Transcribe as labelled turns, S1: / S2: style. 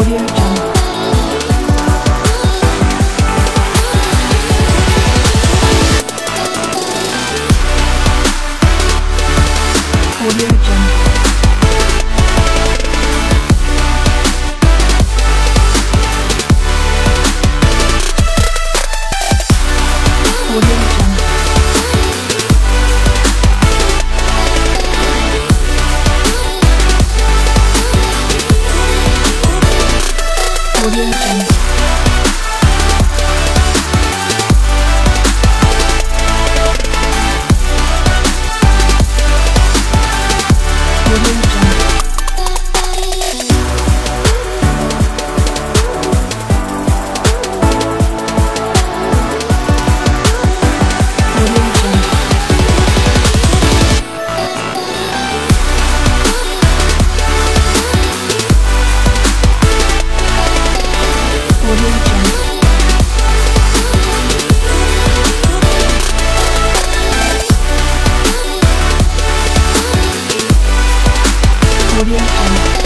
S1: Audio 我愿意 Audio